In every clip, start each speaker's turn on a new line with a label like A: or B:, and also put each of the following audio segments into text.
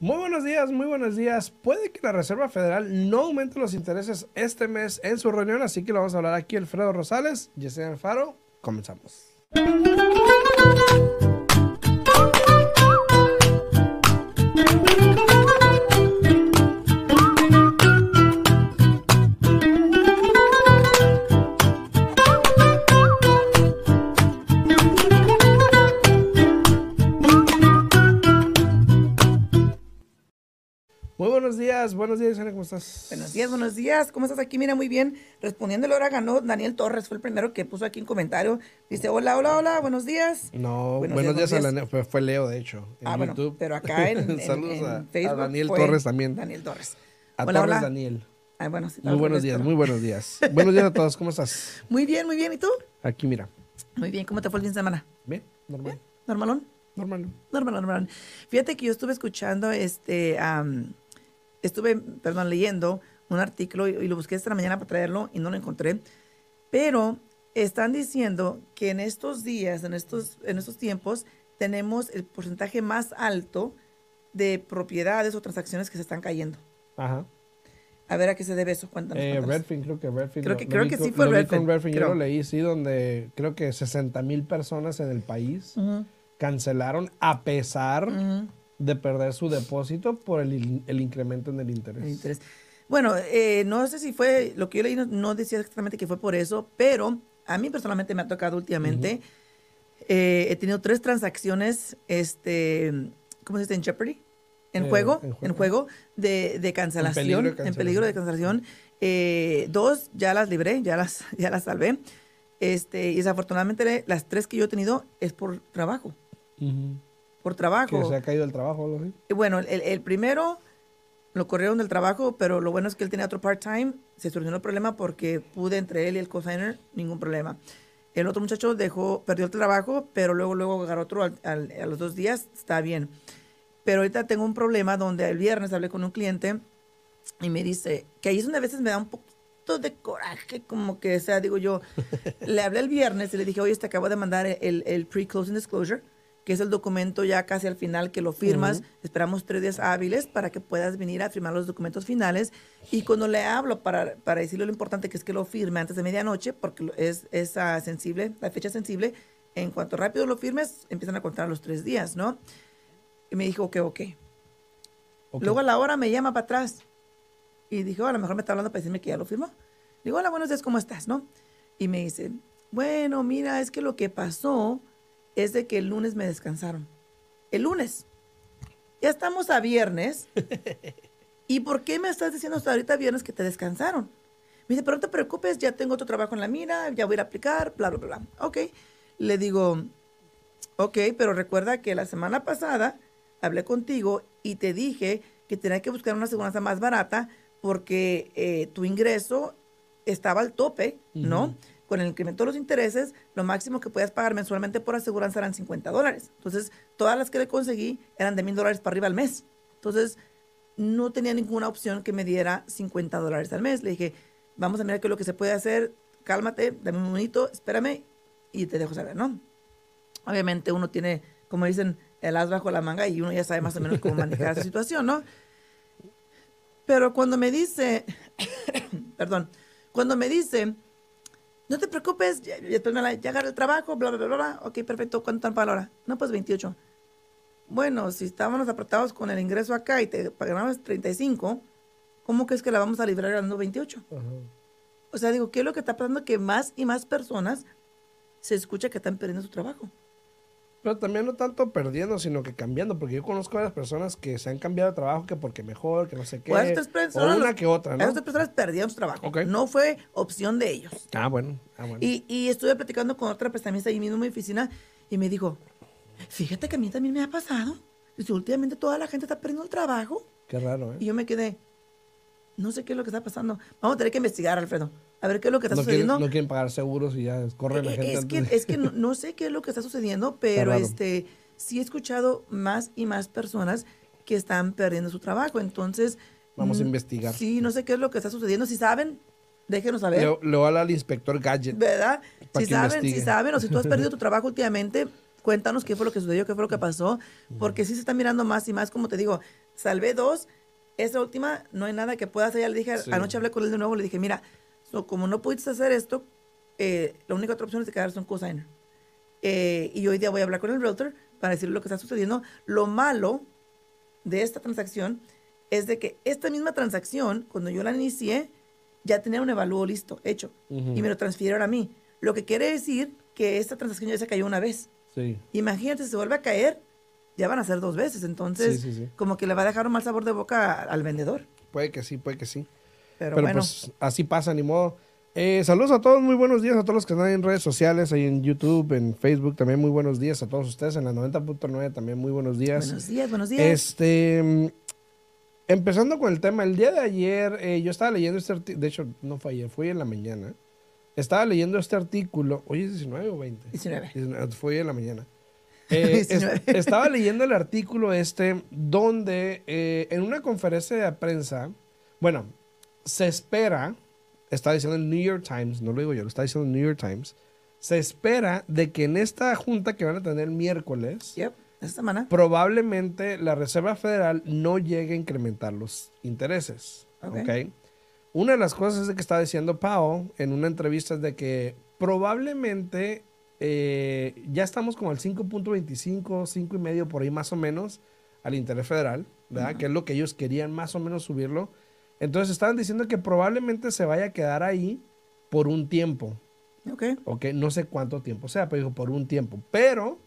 A: Muy buenos días, muy buenos días. Puede que la Reserva Federal no aumente los intereses este mes en su reunión, así que lo vamos a hablar aquí Alfredo Rosales, Yesenia Alfaro. Comenzamos. Buenos días, buenos días, Yesenia, ¿cómo estás?
B: Buenos días, buenos días. ¿Cómo estás aquí? Mira, muy bien. Respondiéndole ahora ganó Daniel Torres, fue el primero que puso aquí un comentario. Dice, hola, hola, hola, buenos días.
A: No, buenos,
B: Buenos
A: días,
B: días,
A: a la- fue, fue Leo, de hecho, en
B: ah, bueno, pero acá en, en-
A: Saludos
B: en
A: a- a,
B: Facebook
A: Daniel Torres también.
B: Daniel Torres.
A: A
B: Hola,
A: Torres
B: hola.
A: Daniel.
B: Ay, bueno, sí,
A: Muy buenos días, muy buenos días. buenos días a todos, ¿cómo estás?
B: Muy bien, muy bien. ¿Y tú?
A: Aquí, mira.
B: Muy bien. ¿Cómo te fue el fin de semana?
A: Bien, normal,
B: ¿Normalón?
A: normal.
B: Normal, normal. Fíjate que yo estuve escuchando, este, estuve, perdón, leyendo un artículo y, y lo busqué esta mañana para traerlo y no lo encontré. Pero están diciendo que en estos días, en estos, en estos tiempos, tenemos el porcentaje más alto de propiedades o transacciones que se están cayendo.
A: Ajá.
B: A ver a qué se debe eso. Cuéntanos.
A: Eh. Redfin, creo que Redfin.
B: Creo
A: lo-
B: que-
A: lo
B: creo
A: vi
B: que
A: con-
B: sí fue
A: lo vi
B: Redfin,
A: Redfin, yo lo leí, sí, donde creo que 60 mil personas en el país
B: Ujú,
A: cancelaron a pesar
B: ujú.
A: De perder su depósito por el, in- el incremento en el interés.
B: El interés. Bueno, eh, no sé si fue, lo que yo leí no, no decía exactamente que fue por eso, pero a mí personalmente me ha tocado últimamente. Eh, he tenido tres transacciones, este, ¿cómo se dice? En Jeopardy. En
A: Eh,
B: juego,
A: en
B: en
A: juego.
B: de, de cancelación,
A: peligro de
B: en peligro de cancelación. Dos ya las libré, ya las, ya las salvé. Este, y desafortunadamente las tres que yo he tenido es por trabajo.
A: Ujú.
B: Por
A: Que
B: trabajo.
A: se ha caído el trabajo algo así.
B: Y Bueno, el, el primero lo corrieron del trabajo, pero lo bueno es que él tenía otro part-time. Se solucionó el problema porque pude entre él y el cosigner, ningún problema. El otro muchacho dejó, perdió el trabajo, pero luego, luego agarró otro al- al- a los dos días, está bien. Pero ahorita tengo un problema donde el viernes hablé con un cliente y me dice que ahí es donde a veces me da un poquito de coraje, como que, o sea, digo yo, le hablé el viernes y le dije, oye, te acabo de mandar el, el pre-closing disclosure, que es el documento ya casi al final que lo firmas. Esperamos tres días hábiles para que puedas venir a firmar los documentos finales. Y cuando le hablo para, para decirle lo importante que es que lo firme antes de medianoche, porque es, es ah, sensible, la fecha sensible, en cuanto rápido lo firmes, empiezan a contar los tres días, ¿no? Y me dijo, ok, ok. Luego a la hora me llama para atrás. Y dije, "Oh, a lo mejor me está hablando para decirme que ya lo firmó. Digo, hola, buenos días, ¿cómo estás? ¿No? Y me dice, bueno, mira, es que lo que pasó es de que el lunes me descansaron. El lunes. Ya estamos a viernes. ¿Y por qué me estás diciendo hasta ahorita viernes que te descansaron? Me dice, pero no te preocupes, ya tengo otro trabajo en la mira, ya voy a ir a aplicar, bla, bla, bla. Ok. Le digo, ok, pero recuerda que la semana pasada hablé contigo y te dije que tenía que buscar una aseguranza más barata porque eh, tu ingreso estaba al tope, ¿no? Con el incremento de los intereses, lo máximo que podías pagar mensualmente por aseguranza eran 50 dólares. Entonces, todas las que le conseguí eran de mil dólares para arriba al mes. Entonces, no tenía ninguna opción que me diera 50 dólares al mes. Le dije, vamos a mirar qué es lo que se puede hacer, cálmate, dame un minutito, espérame y te dejo saber, ¿no? Obviamente uno tiene, como dicen, el as bajo la manga y uno ya sabe más o menos cómo manejar esa situación, ¿no? Pero cuando me dice, perdón, cuando me dice, no te preocupes, ya, ya agarré el trabajo, bla, bla, bla, bla, ok, perfecto, ¿cuánto están para la hora? No, pues 28. Bueno, si estábamos apretados con el ingreso acá y te pagamos 35, ¿cómo crees que la vamos a librar ganando 28?
A: Ajá.
B: O sea, digo, ¿qué es lo que está pasando? Que más y más personas se escucha que están perdiendo su trabajo.
A: Pero también no tanto perdiendo, sino que cambiando, porque yo conozco a varias personas que se han cambiado de trabajo que porque mejor, que no sé qué.
B: O estas
A: o
B: personas-
A: una que otra, ¿no?
B: Estas personas perdieron su trabajo.
A: Ok.
B: No fue opción de ellos.
A: Ah, bueno. Ah, bueno.
B: Y, y estuve platicando con otra prestamista ahí mismo en mi oficina y me dijo, fíjate que a mí también me ha pasado. Dice, últimamente toda la gente está perdiendo el trabajo.
A: Qué raro, ¿eh?
B: Y yo me quedé, no sé qué es lo que está pasando. Vamos a tener que investigar, Alfredo. A ver qué es lo que está
A: no, quieren,
B: sucediendo.
A: no quieren pagar seguros y ya corren la
B: Eh,
A: gente.
B: es, que,
A: de-
B: es que no, no sé qué es lo que está sucediendo, pero
A: raro.
B: este sí he escuchado más y más personas que están perdiendo su trabajo. Entonces,
A: Vamos a
B: mm,
A: investigar.
B: Sí, no sé qué es lo que está sucediendo. Si saben, déjenos saber.
A: Le, le voy a hablar al inspector Gadget.
B: ¿Verdad? Si saben,
A: investigue.
B: si saben, o si tú has perdido tu trabajo últimamente, cuéntanos qué fue lo que sucedió, qué fue lo que pasó, porque sí se está mirando más y más, como te digo, salvé dos, esa última no hay nada que pueda hacer, ya le dije,
A: Sí.
B: anoche hablé con él de nuevo, le dije, mira, so, como no pudiste hacer esto, eh, la única otra opción es quedarse un cosigner. Eh, y hoy día voy a hablar con el realtor para decirle lo que está sucediendo. Lo malo de esta transacción es de que esta misma transacción, cuando yo la inicié, ya tenía un evalúo listo, hecho,
A: Ujú.
B: y me lo transfirieron a mí. Lo que quiere decir que esta transacción ya se cayó una vez.
A: Sí.
B: Imagínate, si se vuelve a caer, ya van a ser dos veces. Entonces,
A: Sí, sí,
B: como que le va a dejar un mal sabor de boca al vendedor.
A: Puede que sí, puede que sí.
B: Pero,
A: Pero,
B: bueno,
A: pues así pasa, ni modo. Eh, saludos a todos, muy buenos días a todos los que están en redes sociales, ahí en YouTube, en Facebook, también muy buenos días a todos ustedes, en la 90.9 también muy buenos días.
B: buenos días, buenos días.
A: Este, empezando con el tema, el día de ayer eh, yo estaba leyendo este artículo, de hecho no fue ayer, fue en la mañana. Estaba leyendo este artículo, hoy es 19 o 20.
B: 19.
A: 19, Fue hoy en la mañana. Eh, es-
B: 19.
A: estaba leyendo el artículo este donde eh, en una conferencia de prensa, bueno, se espera, está diciendo el New York Times, no lo digo yo, lo está diciendo el New York Times, se espera de que en esta junta que van a tener miércoles,
B: Yep, esta semana.
A: probablemente la Reserva Federal no llegue a incrementar los intereses.
B: Ok.
A: ¿ok? Una de las cosas de que está diciendo Powell en una entrevista es de que probablemente eh, ya estamos como al 5.25, 5.5 por ahí más o menos al interés federal, ¿verdad? Que es lo que ellos querían más o menos subirlo. Entonces estaban diciendo que probablemente se vaya a quedar ahí por un tiempo.
B: Ok.
A: ¿ok? No sé cuánto tiempo sea, pero dijo por un tiempo. Pero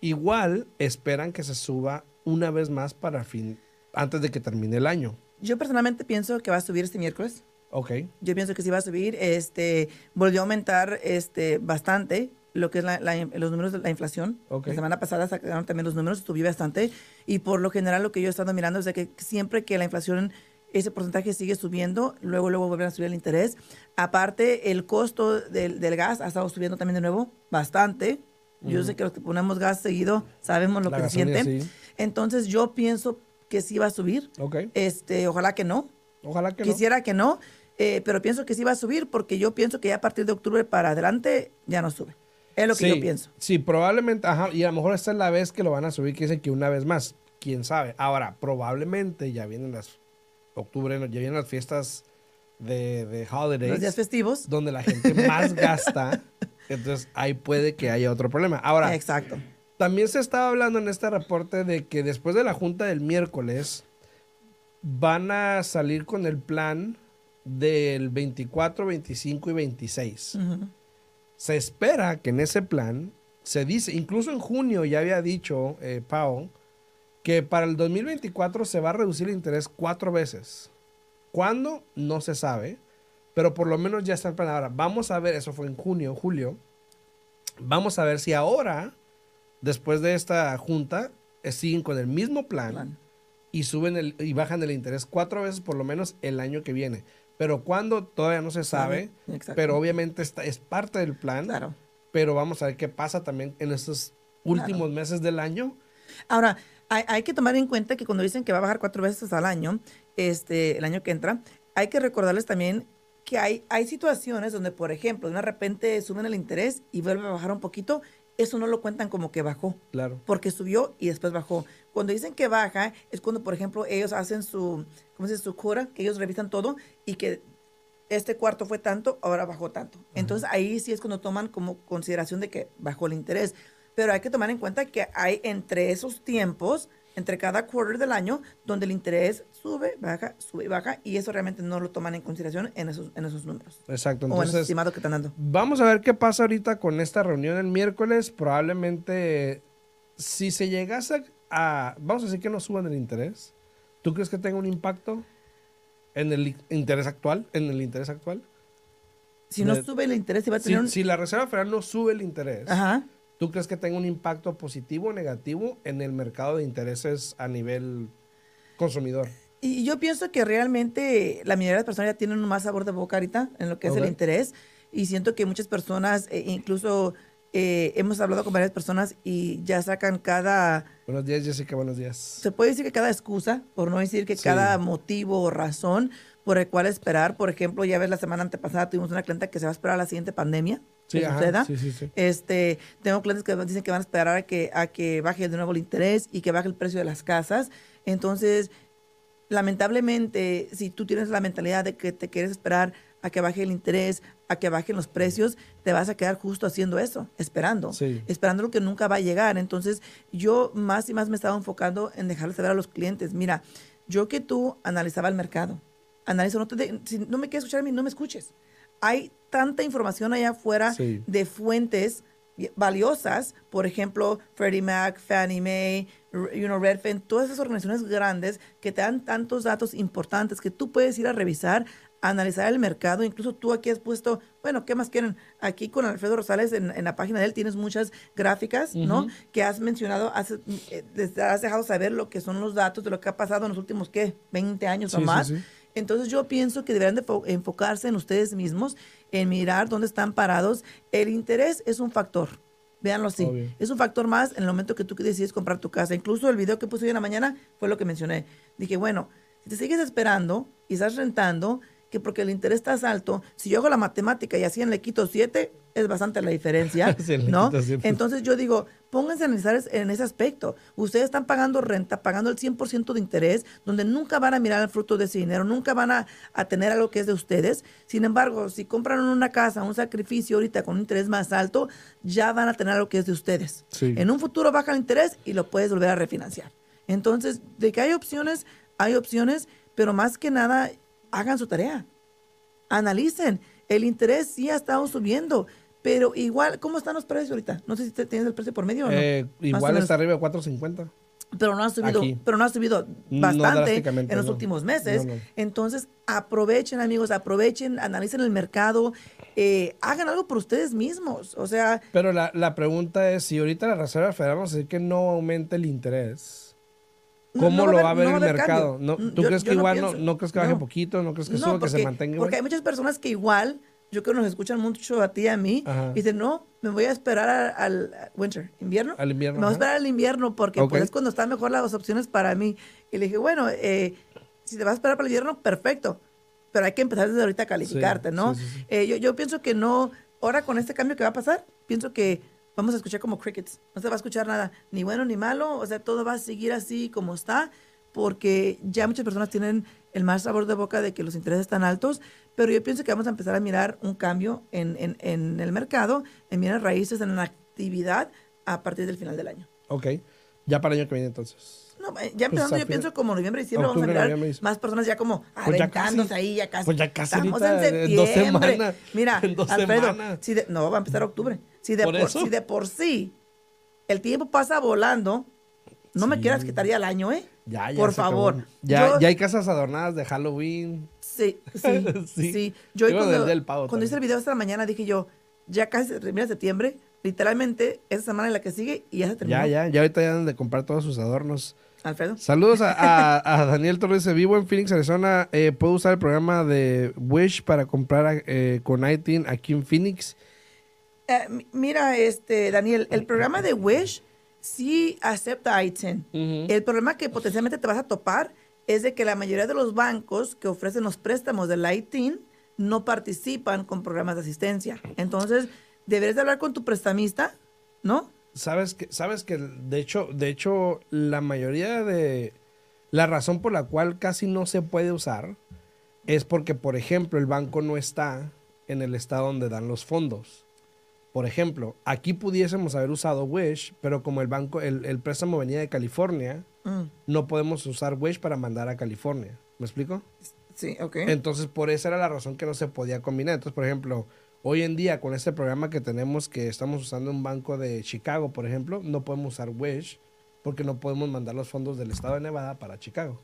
A: igual esperan que se suba una vez más para fin, antes de que termine el año.
B: Yo personalmente pienso que va a subir este miércoles.
A: Ok,
B: Yo pienso que sí va a subir. Este, volvió a aumentar este, bastante lo que es la- la- los números de la inflación.
A: Ok.
B: La semana pasada sacaron también los números, subió bastante. Y por lo general lo que yo he estado mirando es de que siempre que la inflación, ese porcentaje sigue subiendo, luego, luego vuelven a subir el interés. Aparte, el costo del, del gas ha estado subiendo también de nuevo bastante. Yo sé que los que ponemos gas seguido sabemos lo
A: La
B: que se
A: gasolina,
B: siente.
A: sí.
B: Entonces yo pienso que sí va a subir.
A: ok.
B: Este, ojalá que no.
A: Ojalá que no.
B: Quisiera que no, eh, pero pienso que sí va a subir porque yo pienso que ya a partir de octubre para adelante ya no sube. Es lo que
A: sí,
B: yo pienso.
A: Sí, probablemente, ajá, y a lo mejor esta es la vez que lo van a subir, que dicen que una vez más, quién sabe. Ahora, probablemente ya vienen las, octubre, ya vienen las fiestas de, de holidays.
B: Los días festivos.
A: donde la gente más gasta. Entonces ahí puede que haya otro problema. Ahora,
B: Exacto.
A: también se estaba hablando en este reporte de que después de la junta del miércoles van a salir con el plan del 24, 25 y 26.
B: Ujú.
A: Se espera que en ese plan se dice, incluso en junio ya había dicho eh, Powell, que para el 2024 se va a reducir el interés cuatro veces. ¿Cuándo? No se sabe, pero por lo menos ya está el plan. Ahora, vamos a ver, eso fue en junio, julio, vamos a ver si ahora, después de esta junta, eh, siguen con el mismo plan,
B: Plan.
A: y suben el, y bajan el interés cuatro veces por lo menos el año que viene. Pero cuándo todavía no se sabe,
B: Exacto.
A: pero obviamente está, es parte del plan.
B: Claro.
A: Pero vamos a ver qué pasa también en estos últimos meses del año.
B: Ahora, hay, hay que tomar en cuenta que cuando dicen que va a bajar cuatro veces al año, este, el año que entra, hay que recordarles también que hay, hay situaciones donde, por ejemplo, de repente suben el interés y vuelve a bajar un poquito, eso no lo cuentan como que bajó.
A: Claro.
B: porque subió y después bajó. Cuando dicen que baja, es cuando, por ejemplo, ellos hacen su, ¿cómo se dice? Su cura, que ellos revisan todo y que este cuarto fue tanto, ahora bajó tanto. Entonces ahí sí es cuando toman como consideración de que bajó el interés. Pero hay que tomar en cuenta que hay entre esos tiempos, entre cada quarter del año, donde el interés sube, baja, sube y baja, y eso realmente no lo toman en consideración en esos, en esos números.
A: Exacto.
B: o en
A: Entonces,
B: estimados que están dando.
A: vamos a ver qué pasa ahorita con esta reunión el miércoles. Probablemente, si se llegase a, vamos a decir que no suban el interés, ¿tú crees que tenga un impacto en el interés actual? En el interés actual.
B: Si no
A: de-
B: sube el interés, si va a
A: Si,
B: tener un...
A: si la Reserva Federal no sube el interés,
B: Ajá.
A: ¿Tú crees que tenga un impacto positivo o negativo en el mercado de intereses a nivel consumidor?
B: Y yo pienso que realmente la mayoría de las personas ya tienen un más sabor de boca ahorita en lo que es
A: Ok.
B: el interés. Y siento que muchas personas, eh, incluso eh, hemos hablado con varias personas y ya sacan cada,
A: Buenos días, Jessica, buenos días.
B: se puede decir que cada excusa, por no decir que
A: Sí.
B: cada motivo o razón por el cual esperar. Por ejemplo, ya ves, la semana antepasada tuvimos una clienta que se va a esperar a la siguiente pandemia.
A: Sí, ajá, sí, sí, sí.
B: Este, tengo clientes que dicen que van a esperar a que, a que baje de nuevo el interés y que baje el precio de las casas. Entonces, lamentablemente, si tú tienes la mentalidad de que te quieres esperar a que baje el interés, a que bajen los precios, te vas a quedar justo haciendo eso, esperando,
A: Sí.
B: esperando lo que nunca va a llegar. Entonces, yo más y más me estaba enfocando en dejarles saber a los clientes, mira, yo que tú analizaba el mercado, analiza, no, te de- si no me quieres escuchar a mí, no me escuches. Hay tanta información allá afuera
A: Sí.
B: de fuentes valiosas, por ejemplo, Freddie Mac, Fannie Mae, you know, Redfin, todas esas organizaciones grandes que te dan tantos datos importantes que tú puedes ir a revisar, analizar el mercado. Incluso tú aquí has puesto, bueno, ¿qué más quieren? Aquí con Alfredo Rosales en, en la página de él tienes muchas gráficas, ¿no? Que has mencionado, has, eh, has dejado saber lo que son los datos de lo que ha pasado en los últimos, ¿qué? 20 años
A: Sí,
B: o más.
A: sí.
B: Entonces yo pienso que deberían de fo- enfocarse en ustedes mismos, en mirar dónde están parados. El interés es un factor. Véanlo así.
A: Obvio.
B: Es un factor más en el momento que tú decides comprar tu casa. Incluso el video que puse hoy en la mañana fue lo que mencioné. Dije, bueno, si te sigues esperando y estás rentando, que porque el interés está alto, si yo hago la matemática y así le quito 7, es bastante la diferencia, ¿no? Entonces yo digo, pónganse a analizar en ese aspecto. Ustedes están pagando renta, pagando el 100% de interés, donde nunca van a mirar el fruto de ese dinero, nunca van a, a tener algo que es de ustedes. Sin embargo, si compran una casa, un sacrificio ahorita con un interés más alto, ya van a tener algo que es de ustedes.
A: Sí.
B: En un futuro baja el interés y lo puedes volver a refinanciar. Entonces, de que hay opciones, hay opciones, pero más que nada, hagan su tarea analicen. El interés sí ha estado subiendo, pero igual, ¿cómo están los precios ahorita? No sé si te- tienes el precio por medio o no.
A: Eh, igual está arriba de 4.50.
B: Pero no ha subido,
A: Aquí.
B: pero no ha subido bastante en los
A: no.
B: últimos meses.
A: No.
B: Entonces, aprovechen, amigos, aprovechen, analicen el mercado, eh, hagan algo por ustedes mismos. O sea,
A: Pero la, la pregunta es, si ahorita la Reserva Federal nos dice que no aumente el interés, ¿cómo
B: no
A: lo va a ver
B: no
A: el
B: va a haber
A: mercado?
B: cambio.
A: ¿No,
B: Mm,
A: ¿Tú
B: yo-
A: crees
B: yo
A: que igual no,
B: pienso.
A: no crees que baje poquito? ¿No crees que suba, que
B: porque,
A: se mantenga igual?
B: porque hay muchas personas que igual, yo creo que nos escuchan mucho a ti y a mí,
A: Ajá.
B: y dicen, no, me voy a esperar al winter, invierno.
A: Al invierno,
B: Me voy a esperar al invierno porque pues, es cuando están mejor las opciones para mí. Y le dije, bueno, eh, si te vas a esperar para el invierno, perfecto. Pero hay que empezar desde ahorita a calificarte,
A: Sí,
B: ¿no?
A: sí, sí, sí.
B: Eh, yo, yo pienso que no, ahora con este cambio que va a pasar, pienso que vamos a escuchar como crickets. No se va a escuchar nada, ni bueno ni malo, o sea, todo va a seguir así como está, porque ya muchas personas tienen el mal sabor de boca de que los intereses están altos, pero yo pienso que vamos a empezar a mirar un cambio en, en, en el mercado, en mirar raíces, en la actividad a partir del final del año.
A: Ok. Ya para el año que viene entonces.
B: Ya empezando, yo pienso como noviembre, diciembre,
A: Octubre,
B: vamos a mirar más personas ya como
A: Pues ya casi.
B: ahí, ya casi.
A: Pues ya casi
B: Estamos en
A: dos
B: septiembre.
A: semanas.
B: Mira,
A: En dos
B: Alfredo,
A: semanas.
B: si de- no, va a empezar octubre. Si de
A: ¿Por
B: si de por sí el tiempo pasa volando, no me quieras quitar ya el año, ¿eh?
A: Ya, ya
B: Por favor.
A: Ya,
B: Yo-
A: ya hay casas adornadas de Halloween.
B: Sí, sí,
A: Sí.
B: sí. Yo
A: Digo,
B: cuando,
A: del- del pavo
B: cuando hice el video esta mañana dije yo, ya casi termina septiembre, literalmente esa semana en la que sigue y ya se terminó.
A: Ya, ya, ya ahorita ya deben de comprar todos sus adornos.
B: Alfredo.
A: Saludos a, a- a Daniel Torres, vivo en Phoenix, Arizona. Eh, ¿Puedo usar el programa de Wish para comprar eh, con ITIN aquí en Phoenix?
B: Eh, mi- mira, este, Daniel, el programa de Wish sí acepta ITIN. El problema que potencialmente te vas a topar es de que la mayoría de los bancos que ofrecen los préstamos del ITIN no participan con programas de asistencia. Entonces, deberías de hablar con tu prestamista, ¿no?
A: Sabes que, sabes que de hecho, de hecho, la mayoría de la razón por la cual casi no se puede usar es porque, por ejemplo, el banco no está en el estado donde dan los fondos. Por ejemplo, aquí pudiésemos haber usado Wish, pero como el banco, el, el préstamo venía de California,
B: Mm,
A: no podemos usar Wish para mandar a California. ¿Me explico?
B: sí, ok.
A: Entonces, por esa era la razón que no se podía combinar. Entonces, por ejemplo, hoy en día con este programa que tenemos, que estamos usando un banco de Chicago, por ejemplo, no podemos usar Wish porque no podemos mandar los fondos del estado de Nevada para Chicago,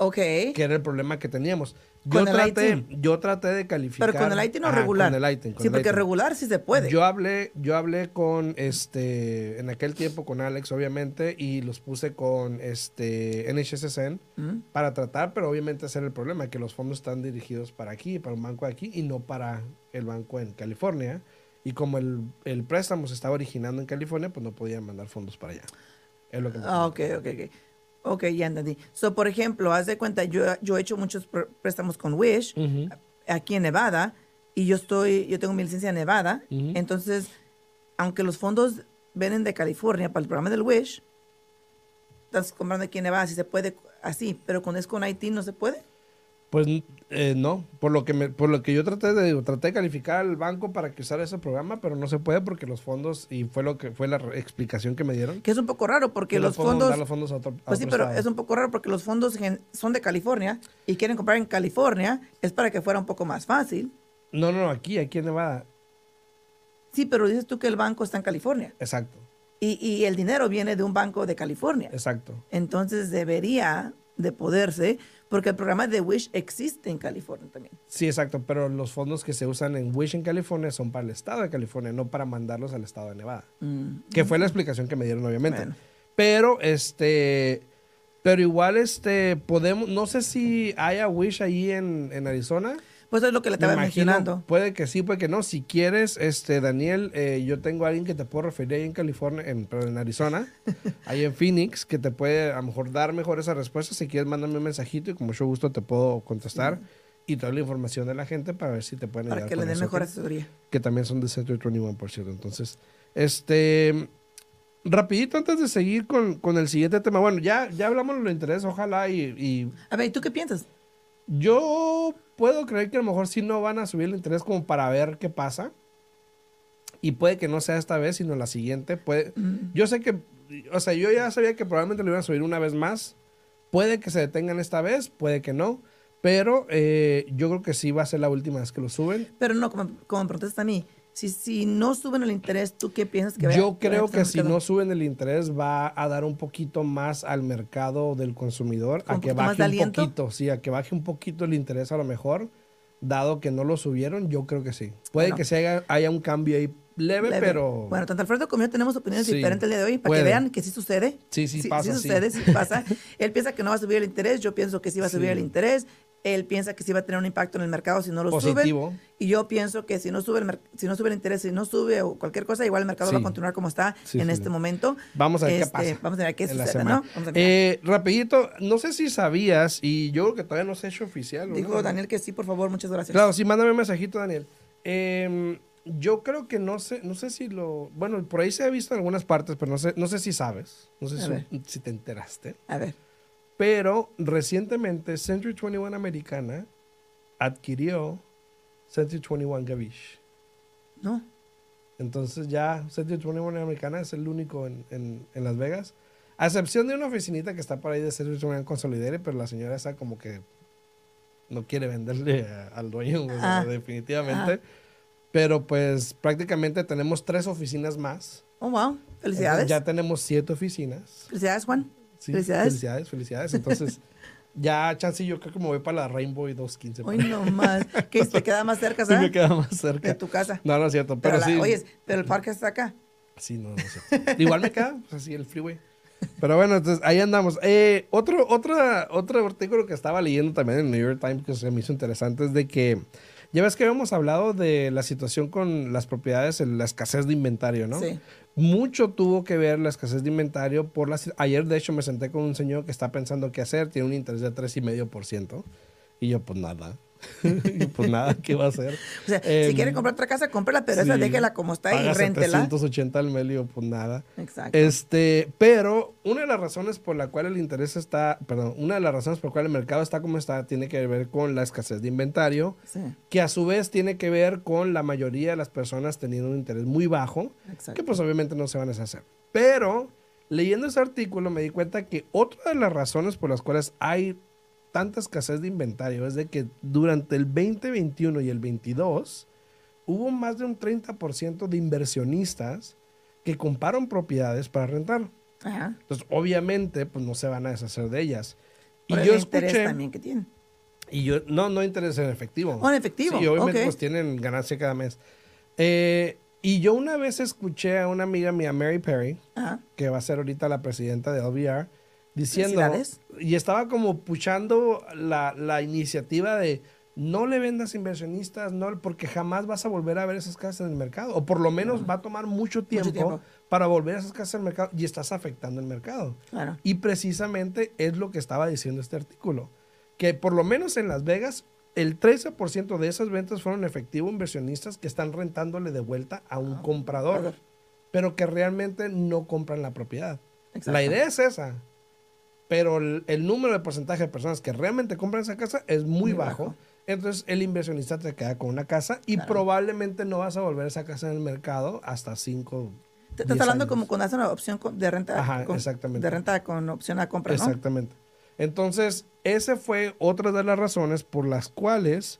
B: ok.
A: que era el problema que teníamos. Yo traté, yo traté de calificar.
B: Pero con el ITIN o regular.
A: Con el ITIN. con
B: sí,
A: el
B: porque regular sí se puede.
A: Yo hablé, yo hablé con este, en aquel tiempo con Alex, obviamente, y los puse con este NHSN
B: Mm.
A: para tratar, pero obviamente ese era el problema, que los fondos están dirigidos para aquí, para un banco de aquí, y no para el banco en California. Y como el, el préstamo se estaba originando en California, pues no podían mandar fondos para allá. Es lo que
B: Ah, ok, ok, ok. Ok, ya entendí. So, por ejemplo, haz de cuenta, yo, yo he hecho muchos pr- préstamos con Wish aquí en Nevada y yo estoy, yo tengo mi licencia de Nevada, entonces, aunque los fondos vienen de California para el programa del Wish, estás comprando aquí en Nevada, si se puede así, pero cuando es con Haití no se puede.
A: Pues eh, no, por lo que me, por lo que yo traté de digo, traté de calificar al banco para que usara ese programa, pero no se puede porque los fondos y fue lo que fue la explicación que me dieron.
B: Que es un poco raro porque los fondos...
A: los fondos a otro, a
B: Pues sí, pero
A: estado.
B: es un poco raro porque los fondos son de California y quieren comprar en California, es para que fuera un poco más fácil.
A: No, no, no, aquí, aquí en Nevada.
B: Sí, pero dices tú que el banco está en California
A: Exacto,
B: y, y el dinero viene de un banco de California.
A: exacto.
B: Entonces debería de poderse, porque el programa de Wish existe en California también.
A: Sí, exacto, pero los fondos que se usan en Wish en California son para el estado de California, no para mandarlos al estado de Nevada.
B: Mm,
A: Que fue la explicación que me dieron, obviamente.
B: Bueno.
A: Pero, este, pero igual, este, podemos, no sé si haya Wish ahí en, en Arizona.
B: Pues es lo que le estaba
A: imagino,
B: mencionando.
A: puede que sí, puede que no. Si quieres, este, Daniel, eh, yo tengo a alguien que te puedo referir ahí en California, en, en Arizona, ahí en Phoenix, que te puede a lo mejor dar mejor esa respuesta. Si quieres, mándame un mensajito y con mucho gusto te puedo contestar y doy la información de la gente para ver si te pueden
B: Para
A: ayudar
B: que le den mejor asesoría.
A: que también son de Century 21, por cierto. Entonces, este, rapidito antes de seguir con, con el siguiente tema. Bueno, ya, ya hablamos de los intereses, ojalá y, y
B: A ver, ¿y tú qué piensas?
A: Yo puedo creer que a lo mejor sí no van a subir el interés como para ver qué pasa. Y puede que no sea esta vez, sino la siguiente. Puede,
B: Mm.
A: yo sé que, o sea, yo ya sabía que probablemente lo iban a subir una vez más. Puede que se detengan esta vez, puede que no. Pero eh, yo creo que sí va a ser la última vez que lo suben.
B: Pero no, como, como preguntaste a mí, si, si no suben el interés, ¿tú qué piensas que vaya
A: Yo creo que si no suben el interés va a dar un poquito más al mercado del consumidor,
B: ¿Como
A: a que baje un poquito, sí, a que baje un poquito el interés a lo mejor, dado que no lo subieron, yo creo que sí. Puede
B: Bueno.
A: que se haga, haya un cambio ahí leve,
B: Leve.
A: pero
B: Bueno, tanto Alfredo como yo tenemos opiniones
A: Sí,
B: diferentes el día de hoy para
A: puede.
B: que vean que sí sucede.
A: Sí, sí pasa, sí.
B: sucede, sí pasa. Él piensa que no va a subir el interés, yo pienso que sí va a subir
A: Sí.
B: el interés. Él piensa que sí va a tener un impacto en el mercado si no lo
A: Positivo.
B: suben. Y yo pienso que si no sube el si no sube el interés, si no sube o cualquier cosa, igual el mercado va a continuar como está
A: Sí,
B: en
A: sí.
B: este momento.
A: vamos a ver
B: Este,
A: qué pasa.
B: Vamos a ver qué sucede. ¿no? Vamos a mirar.
A: Eh, rapidito, no sé si sabías, y yo creo que todavía no se ha hecho oficial. ¿no?
B: Dijo Daniel que sí, por favor, muchas gracias.
A: Claro, sí, mándame un mensajito, Daniel. Em, yo creo que no sé, no sé si lo, bueno, por ahí se ha visto en algunas partes, pero no sé, no sé si sabes, no sé si, si te enteraste.
B: A ver.
A: Pero recientemente Century 21 Americana adquirió Century 21 Gavish.
B: No.
A: Entonces ya Century 21 Americana es el único en, en- en Las Vegas. A excepción de una oficinita que está por ahí de Century 21 Consolidated, pero la señora está como que no quiere venderle a- al dueño, o sea,
B: Ah.
A: definitivamente. Pero pues prácticamente tenemos tres oficinas más.
B: Oh, wow. Felicidades.
A: Entonces, ya tenemos siete oficinas.
B: Felicidades, Juan.
A: Sí,
B: Felicidades.
A: Felicidades, felicidades. Entonces, ya, chance, yo creo que me voy para la Rainbow y 215.
B: Hoy no más. ¿Qué? ¿Te queda más cerca,
A: Sí, me
B: ¿sabes?
A: queda más
B: De
A: cerca.
B: tu casa.
A: No, no es cierto,
B: Pero,
A: pero,
B: la-
A: sí.
B: Oye, pero el parque está acá.
A: Sí, no, no cierto. Igual me queda, pues así, el freeway. Pero bueno, entonces ahí andamos. Eh, otro, otra, otro artículo que estaba leyendo también en el New York Times que se me hizo interesante es de que ya ves que habíamos hablado de la situación con las propiedades, la escasez de inventario, ¿no?
B: Sí.
A: Mucho tuvo que ver la escasez de inventario por las... Ayer, de hecho, me senté con un señor que está pensando qué hacer, tiene un interés de 3,5%. Y yo, pues nada. Y pues nada, ¿qué va a hacer?
B: O sea, si
A: Em,
B: quiere comprar otra casa, cómprala, pero esa
A: sí,
B: déjela como está y réntela.
A: 780 al medio, pues nada.
B: Exacto.
A: Este, pero una de las razones por la cual el interés está, perdón, una de las razones por la cual el mercado está como está tiene que ver con la escasez de inventario,
B: Sí,
A: que a su vez tiene que ver con la mayoría de las personas teniendo un interés muy bajo,
B: exacto.
A: que pues obviamente no se van a deshacer. Pero leyendo ese artículo me di cuenta que otra de las razones por las cuales hay tanta escasez de inventario es de que durante el 2021 y el 22 hubo más de un 30% de inversionistas que compraron propiedades para rentar.
B: Ajá.
A: Entonces, obviamente, pues no se van a deshacer de ellas. Y yo
B: el interés
A: escuché,
B: también que tiene.
A: y yo, no, no interés en efectivo.
B: Oh, en efectivo,
A: Sí, obviamente pues tienen ganancia cada mes. Eh, y yo una vez escuché a una amiga mía, Mary Perry,
B: Ajá.
A: que va a ser ahorita la presidenta de LVR, diciendo, y estaba como puchando la, la iniciativa de no le vendas inversionistas, no, porque jamás vas a volver a ver esas casas en el mercado, o por lo menos va a tomar mucho tiempo,
B: tiempo.
A: para volver a esas casas en el mercado y estás afectando el mercado.
B: Claro.
A: Y precisamente es lo que estaba diciendo este artículo, que por lo menos en Las Vegas el 13% de esas ventas fueron efectivo inversionistas que están rentándole de vuelta a un comprador,
B: comprador.
A: pero que realmente no compran la propiedad.
B: Exacto.
A: La idea es esa, pero el, el número de porcentaje de personas que realmente compran esa casa es muy,
B: Muy
A: bajo.
B: bajo.
A: Entonces el inversionista te queda con una casa y
B: Claro.
A: probablemente no vas a volver esa casa en el mercado hasta 5
B: Te estás hablando como cuando haces una opción de renta.
A: Ajá,
B: con-
A: exactamente.
B: De renta con opción a compra, ¿no?
A: Exactamente. Entonces, esa fue otra de las razones por las cuales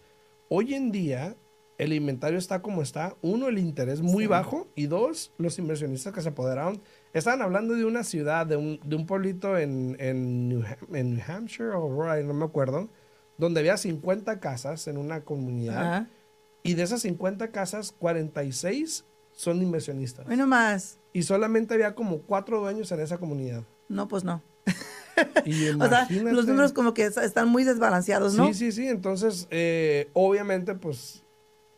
A: hoy en día el inventario está como está. Uno, el interés muy
B: Sí.
A: bajo. Y dos, los inversionistas que se apoderaron. Estaban hablando de una ciudad, de un, de un pueblito en, en, New, en New Hampshire o Rhode, no me acuerdo, donde había 50 casas en una comunidad.
B: Ajá.
A: Y de esas 50 casas, 46 son inversionistas.
B: Hoy nomás.
A: Y solamente había como cuatro dueños en esa comunidad.
B: No, pues no.
A: Y
B: O sea, los números como que es- están muy desbalanceados, ¿no?
A: Sí, sí, sí. Entonces, eh, obviamente, pues,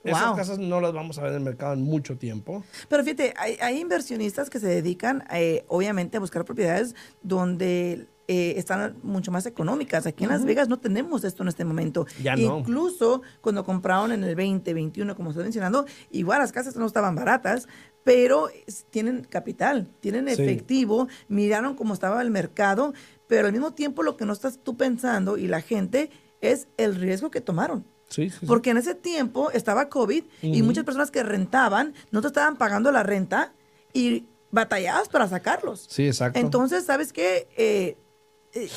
A: esas casas no las vamos a ver en el mercado en mucho tiempo.
B: Pero fíjate, hay, hay inversionistas que se dedican, eh, obviamente, a buscar propiedades donde eh, están mucho más económicas. Aquí en Las Vegas no tenemos esto en este momento.
A: Ya no.
B: Incluso cuando compraron en el 2021, como estoy mencionando, igual las casas no estaban baratas, pero tienen capital, tienen
A: Sí.
B: efectivo, miraron cómo estaba el mercado, pero al mismo tiempo lo que no estás tú pensando y la gente es el riesgo que tomaron.
A: Sí, sí. sí.
B: Porque en ese tiempo estaba COVID y muchas personas que rentaban no te estaban pagando la renta y batallabas para sacarlos.
A: Sí, exacto.
B: Entonces, ¿sabes qué? Eh, eh,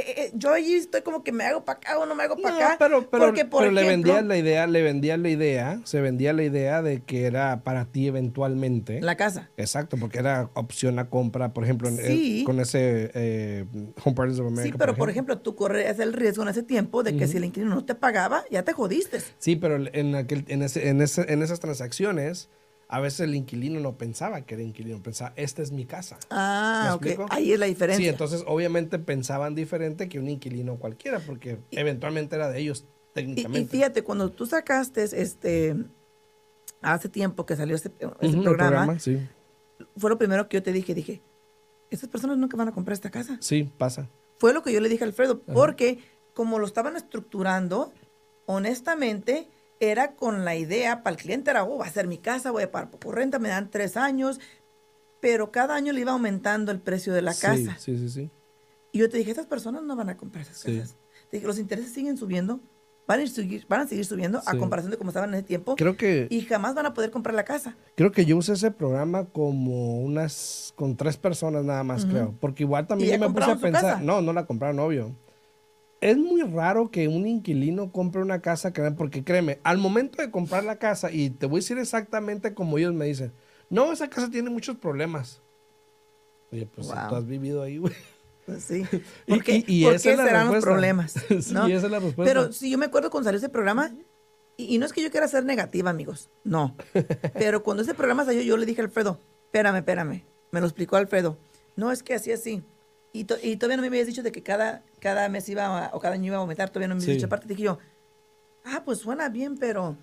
B: eh, eh, yo allí estoy como que me hago para acá o no me hago para
A: No,
B: acá.
A: pero, pero,
B: porque, por
A: pero le
B: ejemplo,
A: vendían la idea, le vendían la idea, se vendía la idea de que era para ti eventualmente.
B: la casa.
A: Exacto, porque era opción a compra, por ejemplo, en-
B: Sí.
A: en- con ese eh, Home Partners of America.
B: Sí, pero por ejemplo, tú corres el riesgo en ese tiempo de que si el inquilino no te pagaba, ya te jodiste.
A: Sí, pero en, aquel, en, ese, en, ese, en esas transacciones, a veces el inquilino no pensaba que era inquilino, pensaba, esta es mi casa.
B: Ah,
A: ¿Me
B: ok.
A: explico?
B: Ahí es la diferencia.
A: Sí, entonces obviamente pensaban diferente que un inquilino cualquiera, porque eventualmente era de ellos
B: Y,
A: técnicamente.
B: y fíjate, cuando tú sacaste este hace tiempo que salió este, este
A: Ujú, el
B: programa,
A: sí.
B: fue lo primero que yo te dije, dije, estas personas nunca van a comprar esta casa.
A: Sí, pasa.
B: Fue lo que yo le dije a Alfredo, porque como lo estaban estructurando, honestamente, era con la idea, para el cliente era, oh, va a ser mi casa, voy a pagar por renta, me dan tres años, pero cada año le iba aumentando el precio de la
A: Sí,
B: casa.
A: Sí, sí, sí.
B: Y yo te dije, estas personas no van a comprar esas
A: Sí.
B: casas. Te dije, los intereses siguen subiendo, van a, ir seguir, van a seguir subiendo a
A: Sí.
B: comparación de como estaban en ese tiempo,
A: Creo que,
B: y jamás van a poder comprar la casa.
A: creo que yo usé ese programa como unas, con tres personas nada más, creo. Porque igual también
B: ¿Y ya
A: yo me puse a pensar,
B: casa?
A: no, no la compraron, obvio. Es muy raro que un inquilino compre una casa, que- porque créeme, al momento de comprar la casa, y te voy a decir exactamente como ellos me dicen, no, esa casa tiene muchos problemas. Oye, pues si
B: Wow.
A: tú has vivido ahí, güey.
B: Pues sí.
A: Y-
B: ¿Por qué,
A: y- y
B: por
A: esa
B: qué serán los
A: respuesta.
B: problemas?
A: Sí,
B: ¿no?
A: esa es la respuesta.
B: Pero sí, yo me acuerdo cuando salió ese programa, y, y no es que yo quiera ser negativa, amigos, no. Pero cuando ese programa salió, yo le dije a Alfredo, espérame, espérame. Me lo explicó Alfredo. No, es que así, así. Y, to- y todavía no me habías dicho de que cada, cada mes iba a- o cada año iba a aumentar, todavía no me habías
A: Sí.
B: dicho aparte. Dije yo, ah, pues suena bien, pero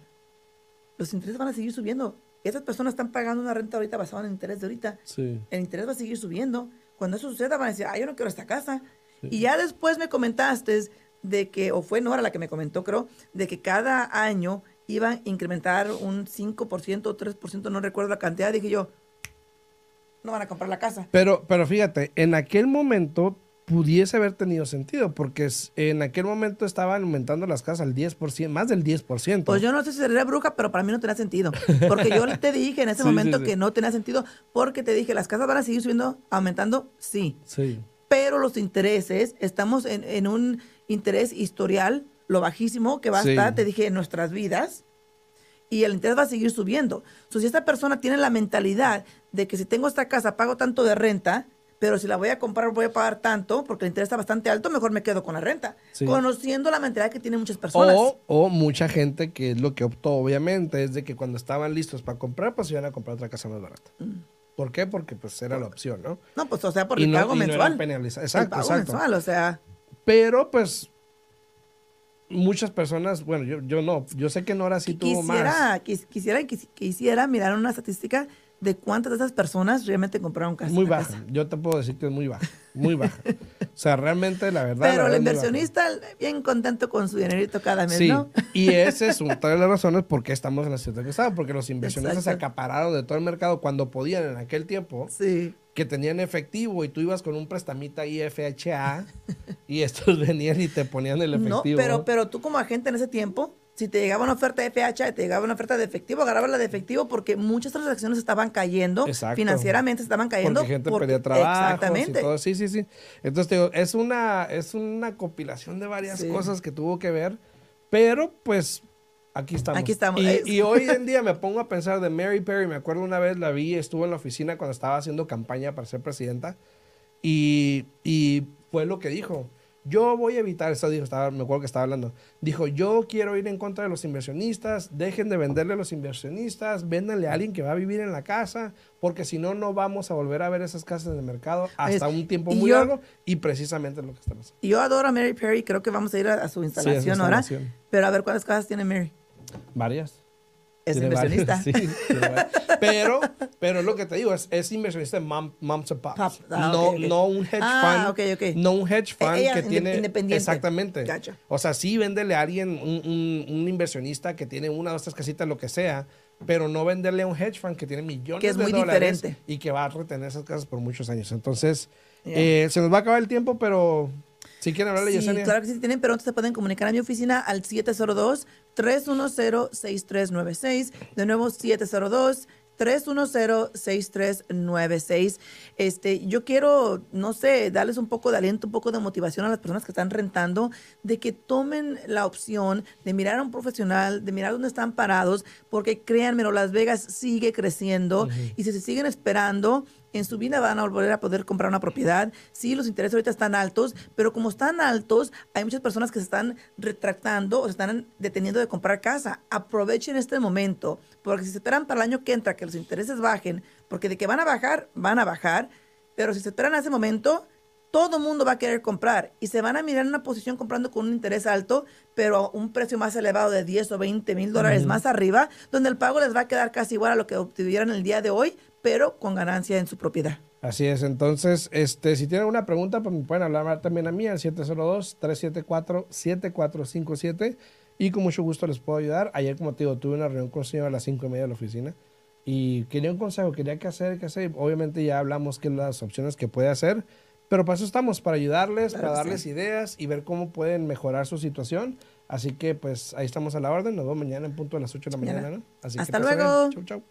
B: los intereses van a seguir subiendo. Esas personas están pagando una renta ahorita basada en el interés de ahorita.
A: Sí.
B: El interés va a seguir subiendo. Cuando eso suceda, van a decir, ah, yo no quiero esta casa. Y ya después me comentaste de que, o fue Nora la que me comentó, creo, de que cada año iba a incrementar un 5% o 3%, no recuerdo la cantidad. Dije yo, no van a comprar la casa.
A: Pero, pero fíjate, en aquel momento pudiese haber tenido sentido, porque en aquel momento estaban aumentando las casas al 10%, más del 10%.
B: Pues yo no sé si sería bruja, pero para mí no tenía sentido. Porque yo te dije en ese
A: Sí,
B: momento
A: sí, sí.
B: que no tenía sentido, porque te dije, las casas van a seguir subiendo, aumentando, sí.
A: Sí.
B: pero los intereses, estamos en, en un interés historial, lo bajísimo que va a estar, te dije, en nuestras vidas, y el interés va a seguir subiendo. So, si esta persona tiene la mentalidad de que si tengo esta casa, pago tanto de renta, pero si la voy a comprar, voy a pagar tanto, porque el interés está bastante alto, mejor me quedo con la renta.
A: Sí.
B: Conociendo la mentalidad que tienen muchas personas.
A: O, o mucha gente que es lo que optó, obviamente, es de que cuando estaban listos para comprar, pues iban a comprar otra casa más barata.
B: Mm.
A: ¿Por qué? Porque pues era la opción, ¿no?
B: No, pues, o sea, por
A: Y
B: el
A: no-
B: pago
A: y no
B: mensual.
A: penalizados.
B: el
A: Exacto,
B: pago
A: exacto.
B: mensual, o sea,
A: Pero pues muchas personas, bueno, yo, yo no, yo sé que Nora sí tuvo más.
B: quisiera, quis- quisiera, quis- quisiera mirar una estadística de cuántas de esas personas realmente compraron casa.
A: Muy baja.
B: casa.
A: Yo te puedo decir que es muy baja. Muy baja. o sea, realmente la verdad.
B: Pero
A: la
B: el
A: verdad
B: inversionista bien contento con su dinerito cada mes,
A: Sí,
B: ¿no?
A: y ese es una de las razones por qué estamos en la situación que estamos, porque los inversionistas se acapararon de todo el mercado cuando podían en aquel tiempo,
B: Sí.
A: que tenían efectivo y tú ibas con un prestamita IFHA y estos venían y te ponían el
B: No,
A: efectivo.
B: pero, pero tú como agente en ese tiempo, si te llegaba una oferta de FHA y te llegaba una oferta de efectivo, agarrabas la de efectivo porque muchas transacciones estaban cayendo,
A: Exacto.
B: financieramente estaban cayendo.
A: porque gente
B: porque-
A: perdía trabajo
B: Exactamente.
A: y todo. Sí, sí, sí. Entonces, te digo, es una, es una compilación de varias
B: Sí.
A: cosas que tuvo que ver, pero pues aquí estamos.
B: Aquí estamos.
A: Y, y hoy en día me pongo a pensar de Mary Perry. Me acuerdo una vez la vi, estuvo en la oficina cuando estaba haciendo campaña para ser presidenta y, y fue lo que dijo. Yo voy a evitar, eso dijo, estaba, me acuerdo que estaba hablando. Dijo, yo quiero ir en contra de los inversionistas, dejen de venderle a los inversionistas, véndanle a alguien que va a vivir en la casa, porque si no, no vamos a volver a ver esas casas en el mercado hasta
B: Es-
A: un tiempo muy
B: yo-
A: largo y precisamente es lo que está pasando.
B: Yo adoro a Mary Perry, creo que vamos a ir a, a su instalación ahora.
A: instalación.
B: Pero a ver cuántas casas tiene Mary.
A: Varias.
B: Es
A: Tiene
B: inversionista.
A: varias, sí, pero, pero es lo que te digo, es, es inversionista de mom, moms and pops.
B: Pop, ah,
A: no, no un hedge
B: Ah,
A: fund.
B: ok, ok.
A: No un hedge fund
B: Ella
A: que
B: inde-
A: tiene.
B: independiente.
A: Exactamente.
B: Gotcha.
A: O sea, sí véndele a alguien, un, un- un inversionista que tiene una o dos tres casitas, lo que sea, pero no venderle a un hedge fund que tiene millones
B: Que es
A: de
B: muy
A: dólares
B: diferente.
A: y que va a retener esas casas por muchos años. Entonces,
B: Yeah.
A: eh, se nos va a acabar el tiempo, pero si quieren hablarle,
B: Sí,
A: Yesenia.
B: claro que sí tienen, pero entonces se pueden comunicar a mi oficina al 702-310-6396. De nuevo, 702 310-6396. Este, yo quiero, no sé, darles un poco de aliento, un poco de motivación a las personas que están rentando, de que tomen la opción de mirar a un profesional, de mirar dónde están parados, porque créanme, Las Vegas sigue creciendo y si se siguen esperando, en su vida van a volver a poder comprar una propiedad. Sí, los intereses ahorita están altos, pero como están altos, hay muchas personas que se están retractando o se están deteniendo de comprar casa. Aprovechen este momento, porque si se esperan para el año que entra que los intereses bajen, porque de que van a bajar, van a bajar, pero si se esperan a ese momento, todo el mundo va a querer comprar y se van a mirar en una posición comprando con un interés alto, pero a un precio más elevado de 10 o 20 mil dólares más arriba, donde el pago les va a quedar casi igual a lo que obtuvieran el día de hoy, pero con ganancia en su propiedad.
A: Así es, entonces, este, si tienen alguna pregunta, pues me pueden hablar también a mí al 702-374-7457 y con mucho gusto les puedo ayudar. Ayer, como te digo, tuve una reunión con el señor a las 5 y media de la oficina y quería un consejo, quería qué hacer, qué hacer. Obviamente ya hablamos que las opciones que puede hacer, pero para eso estamos, para ayudarles,
B: Claro
A: para darles
B: sí.
A: ideas y ver cómo pueden mejorar su situación. Así que pues ahí estamos a la orden, nos vemos mañana en punto a las 8 de la
B: Mañana.
A: mañana. ¿no? Así
B: Hasta
A: que,
B: luego.
A: bien. Chau, chau.